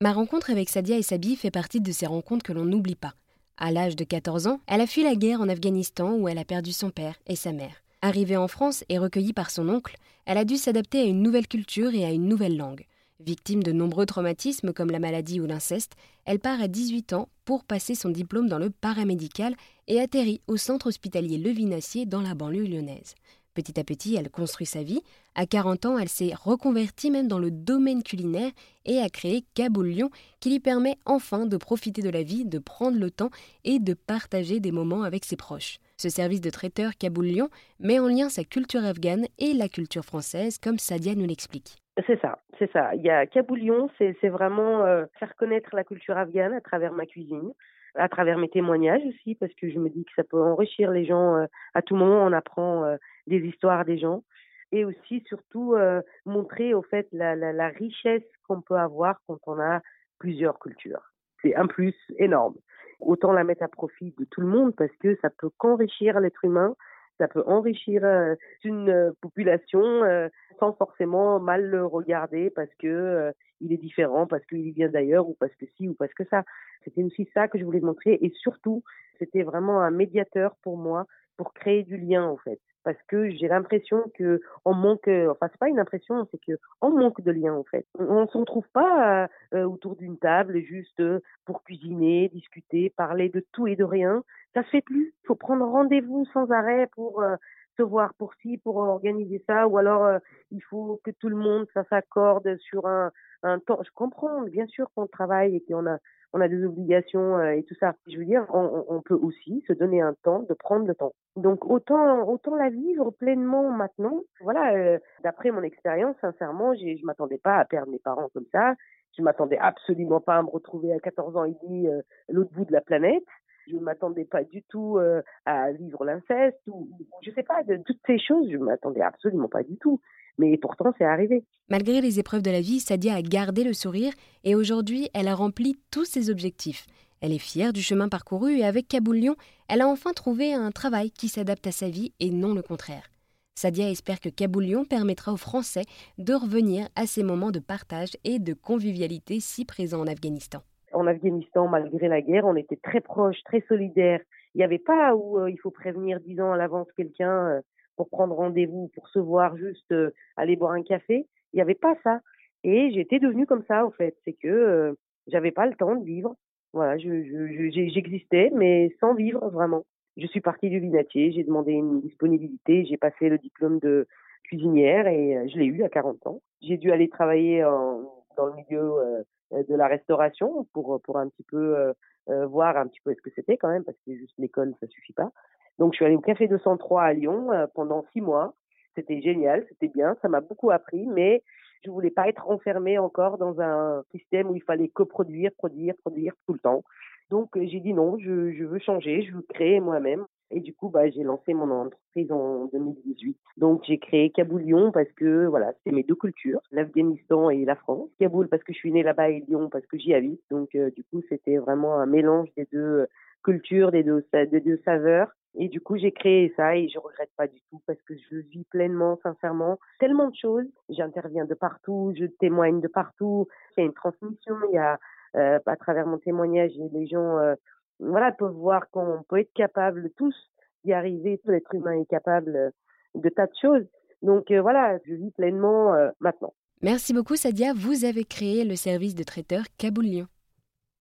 Ma rencontre avec Sadia et Sabi fait partie de ces rencontres que l'on n'oublie pas. À l'âge de 14 ans, elle a fui la guerre en Afghanistan où elle a perdu son père et sa mère. Arrivée en France et recueillie par son oncle, elle a dû s'adapter à une nouvelle culture et à une nouvelle langue. Victime de nombreux traumatismes comme la maladie ou l'inceste, elle part à 18 ans pour passer son diplôme dans le paramédical et atterrit au centre hospitalier Levinassier dans la banlieue lyonnaise. Petit à petit, elle construit sa vie. À 40 ans, elle s'est reconvertie même dans le domaine culinaire et a créé Kaboul Lyon, qui lui permet enfin de profiter de la vie, de prendre le temps et de partager des moments avec ses proches. Ce service de traiteur Kaboul Lyon met en lien sa culture afghane et la culture française, comme Sadia nous l'explique. C'est ça, c'est ça. Il y a Kaboulion, c'est vraiment euh, faire connaître la culture afghane à travers ma cuisine, à travers mes témoignages aussi, parce que je me dis que ça peut enrichir les gens. Euh, à tout moment, on apprend euh, des histoires des gens. Et aussi, surtout, montrer au fait la, la, la richesse qu'on peut avoir quand on a plusieurs cultures. C'est un plus énorme. Autant la mettre à profit de tout le monde parce que ça peut qu'enrichir l'être humain ça peut enrichir euh, une euh, population euh, sans forcément mal le regarder parce que il est différent, parce qu'il vient d'ailleurs ou parce que si ou parce que ça. C'était aussi ça que je voulais montrer et surtout, c'était vraiment un médiateur pour moi pour créer du lien en fait. Parce que j'ai l'impression que on manque enfin c'est pas une impression c'est que on manque de lien en fait. On, ne se retrouve pas autour d'une table juste pour cuisiner discuter parler de tout et de rien ça se fait plus. Il faut prendre rendez-vous sans arrêt pour euh, se voir pour ci, pour organiser ça, ou alors euh, il faut que tout le monde s'accorde sur un, un temps. Je comprends, bien sûr qu'on travaille et qu'on a on a des obligations euh, et tout ça. Je veux dire, on, on, peut aussi se donner un temps de prendre le temps. Donc autant autant la vivre pleinement maintenant. Voilà, d'après mon expérience, sincèrement, je m'attendais pas à perdre mes parents comme ça. Je m'attendais absolument pas à me retrouver à 14 ans et demi l'autre bout de la planète je ne m'attendais pas du tout euh, à vivre l'inceste ou, je sais pas de toutes ces choses je ne m'attendais absolument pas du tout mais pourtant c'est arrivé. Malgré les épreuves de la vie, Sadia a gardé le sourire et aujourd'hui elle a rempli tous ses objectifs. Elle est fière du chemin parcouru et avec Kaboulion, elle a enfin trouvé un travail qui s'adapte à sa vie et non le contraire. Sadia espère que Kaboulion permettra aux Français de revenir à ces moments de partage et de convivialité si présents en Afghanistan en Afghanistan, malgré la guerre, on était très proches, très solidaires. Il n'y avait pas où euh, il faut prévenir dix ans à l'avance quelqu'un euh, pour prendre rendez-vous, pour se voir, juste euh, aller boire un café. Il n'y avait pas ça. Et j'étais devenue comme ça, au fait. C'est que j'avais pas le temps de vivre. Voilà, j'existais, mais sans vivre vraiment. Je suis partie du Vinatier, j'ai demandé une disponibilité, j'ai passé le diplôme de cuisinière et je l'ai eu à 40 ans. J'ai dû aller travailler dans le milieu euh, de la restauration pour pour un petit peu euh, euh, voir un petit peu ce que c'était quand même parce que juste l'école ça suffit pas. Donc je suis allée au café 203 à Lyon pendant six mois. C'était génial, c'était bien, ça m'a beaucoup appris, mais je voulais pas être enfermée encore dans un système où il fallait que produire, produire, produire tout le temps. Donc j'ai dit non, je, je veux changer, je veux créer moi-même. Et du coup, bah, j'ai lancé mon entreprise en 2018. Donc, j'ai créé Kaboul Lyon parce que, voilà, c'est mes deux cultures, l'Afghanistan et la France. Kaboul parce que je suis née là-bas et Lyon parce que j'y habite. Donc, euh, du coup, c'était vraiment un mélange des deux cultures, des deux, des deux saveurs. Et du coup, j'ai créé ça et je regrette pas du tout parce que je vis pleinement, sincèrement, tellement de choses. J'interviens de partout, je témoigne de partout. Il y a une transmission, il y a, euh, à travers mon témoignage, les gens, euh, voilà, peuvent voir qu'on peut être capable tous d'y arriver, tout l'être humain est capable euh, de tas de choses. Donc euh, voilà, je vis pleinement euh, maintenant. Merci beaucoup Sadia, vous avez créé le service de traiteur Kaboul